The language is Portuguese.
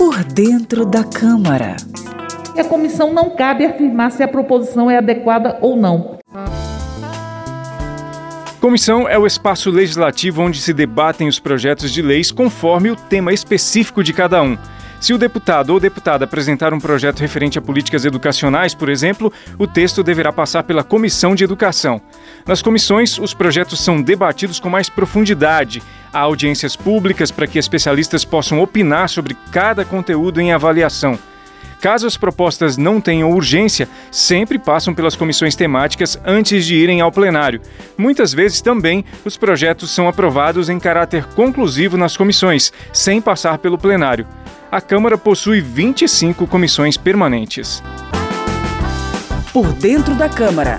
Por dentro da Câmara. E a comissão não cabe afirmar se a proposição é adequada ou não. Comissão é o espaço legislativo onde se debatem os projetos de leis conforme o tema específico de cada um. Se o deputado ou deputada apresentar um projeto referente a políticas educacionais, por exemplo, o texto deverá passar pela Comissão de Educação. Nas comissões, os projetos são debatidos com mais profundidade. Há audiências públicas para que especialistas possam opinar sobre cada conteúdo em avaliação. Caso as propostas não tenham urgência, sempre passam pelas comissões temáticas antes de irem ao plenário. Muitas vezes também os projetos são aprovados em caráter conclusivo nas comissões, sem passar pelo plenário. A Câmara possui 25 comissões permanentes. Por dentro da Câmara.